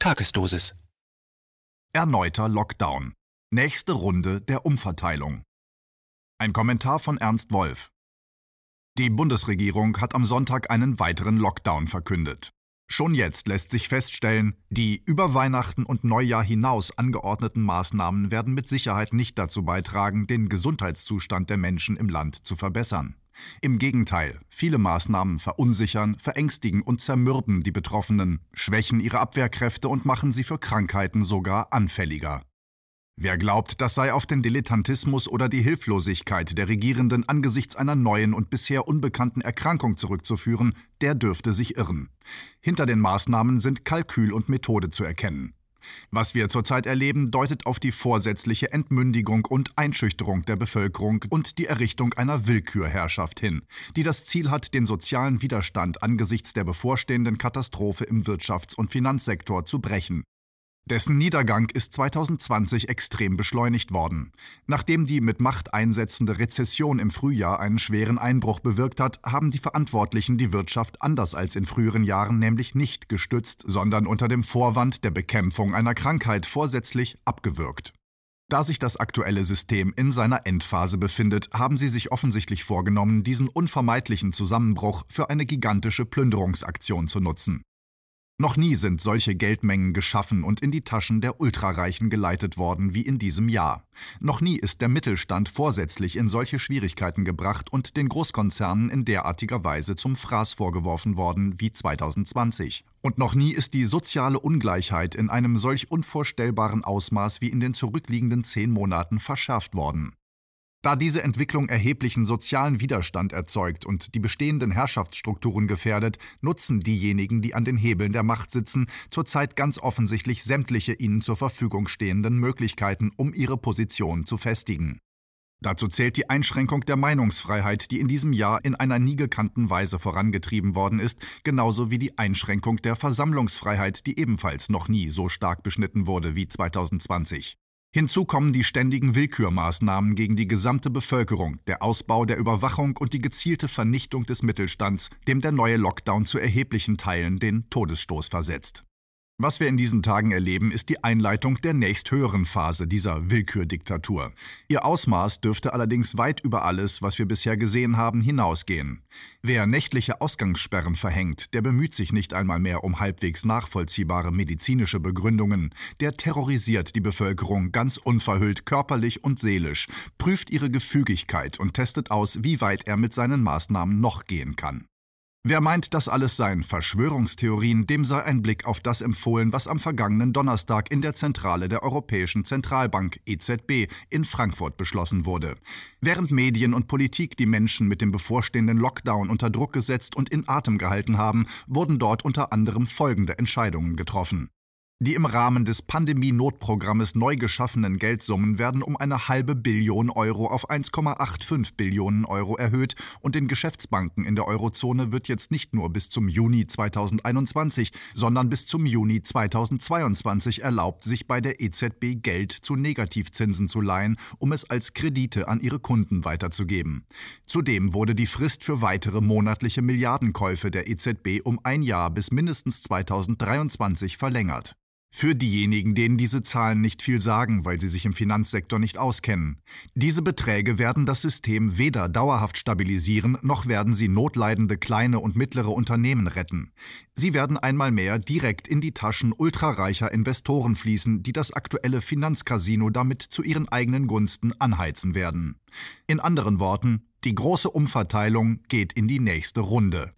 Tagesdosis. Erneuter Lockdown. Nächste Runde der Umverteilung. Ein Kommentar von Ernst Wolf. Die Bundesregierung hat am Sonntag einen weiteren Lockdown verkündet. Schon jetzt lässt sich feststellen, die über Weihnachten und Neujahr hinaus angeordneten Maßnahmen werden mit Sicherheit nicht dazu beitragen, den Gesundheitszustand der Menschen im Land zu verbessern. Im Gegenteil, viele Maßnahmen verunsichern, verängstigen und zermürben die Betroffenen, schwächen ihre Abwehrkräfte und machen sie für Krankheiten sogar anfälliger. Wer glaubt, das sei auf den Dilettantismus oder die Hilflosigkeit der Regierenden angesichts einer neuen und bisher unbekannten Erkrankung zurückzuführen, der dürfte sich irren. Hinter den Maßnahmen sind Kalkül und Methode zu erkennen. Was wir zurzeit erleben, deutet auf die vorsätzliche Entmündigung und Einschüchterung der Bevölkerung und die Errichtung einer Willkürherrschaft hin, die das Ziel hat, den sozialen Widerstand angesichts der bevorstehenden Katastrophe im Wirtschafts- und Finanzsektor zu brechen. Dessen Niedergang ist 2020 extrem beschleunigt worden. Nachdem die mit Macht einsetzende Rezession im Frühjahr einen schweren Einbruch bewirkt hat, haben die Verantwortlichen die Wirtschaft anders als in früheren Jahren nämlich nicht gestützt, sondern unter dem Vorwand der Bekämpfung einer Krankheit vorsätzlich abgewürgt. Da sich das aktuelle System in seiner Endphase befindet, haben sie sich offensichtlich vorgenommen, diesen unvermeidlichen Zusammenbruch für eine gigantische Plünderungsaktion zu nutzen. Noch nie sind solche Geldmengen geschaffen und in die Taschen der Ultrareichen geleitet worden wie in diesem Jahr. Noch nie ist der Mittelstand vorsätzlich in solche Schwierigkeiten gebracht und den Großkonzernen in derartiger Weise zum Fraß vorgeworfen worden wie 2020. Und noch nie ist die soziale Ungleichheit in einem solch unvorstellbaren Ausmaß wie in den zurückliegenden zehn Monaten verschärft worden. Da diese Entwicklung erheblichen sozialen Widerstand erzeugt und die bestehenden Herrschaftsstrukturen gefährdet, nutzen diejenigen, die an den Hebeln der Macht sitzen, zurzeit ganz offensichtlich sämtliche ihnen zur Verfügung stehenden Möglichkeiten, um ihre Position zu festigen. Dazu zählt die Einschränkung der Meinungsfreiheit, die in diesem Jahr in einer nie gekannten Weise vorangetrieben worden ist, genauso wie die Einschränkung der Versammlungsfreiheit, die ebenfalls noch nie so stark beschnitten wurde wie 2020. Hinzu kommen die ständigen Willkürmaßnahmen gegen die gesamte Bevölkerung, der Ausbau der Überwachung und die gezielte Vernichtung des Mittelstands, dem der neue Lockdown zu erheblichen Teilen den Todesstoß versetzt. Was wir in diesen Tagen erleben, ist die Einleitung der nächsthöheren Phase dieser Willkürdiktatur. Ihr Ausmaß dürfte allerdings weit über alles, was wir bisher gesehen haben, hinausgehen. Wer nächtliche Ausgangssperren verhängt, der bemüht sich nicht einmal mehr um halbwegs nachvollziehbare medizinische Begründungen. Der terrorisiert die Bevölkerung ganz unverhüllt körperlich und seelisch, prüft ihre Gefügigkeit und testet aus, wie weit er mit seinen Maßnahmen noch gehen kann. Wer meint, das alles seien Verschwörungstheorien, dem sei ein Blick auf das empfohlen, was am vergangenen Donnerstag in der Zentrale der Europäischen Zentralbank EZB in Frankfurt beschlossen wurde. Während Medien und Politik die Menschen mit dem bevorstehenden Lockdown unter Druck gesetzt und in Atem gehalten haben, wurden dort unter anderem folgende Entscheidungen getroffen. Die im Rahmen des Pandemie-Notprogrammes neu geschaffenen Geldsummen werden um eine halbe Billion Euro auf 1,85 Billionen Euro erhöht und den Geschäftsbanken in der Eurozone wird jetzt nicht nur bis zum Juni 2021, sondern bis zum Juni 2022 erlaubt, sich bei der EZB Geld zu Negativzinsen zu leihen, um es als Kredite an ihre Kunden weiterzugeben. Zudem wurde die Frist für weitere monatliche Milliardenkäufe der EZB um ein Jahr bis mindestens 2023 verlängert. Für diejenigen, denen diese Zahlen nicht viel sagen, weil sie sich im Finanzsektor nicht auskennen. Diese Beträge werden das System weder dauerhaft stabilisieren, noch werden sie notleidende kleine und mittlere Unternehmen retten. Sie werden einmal mehr direkt in die Taschen ultrareicher Investoren fließen, die das aktuelle Finanzcasino damit zu ihren eigenen Gunsten anheizen werden. In anderen Worten, die große Umverteilung geht in die nächste Runde.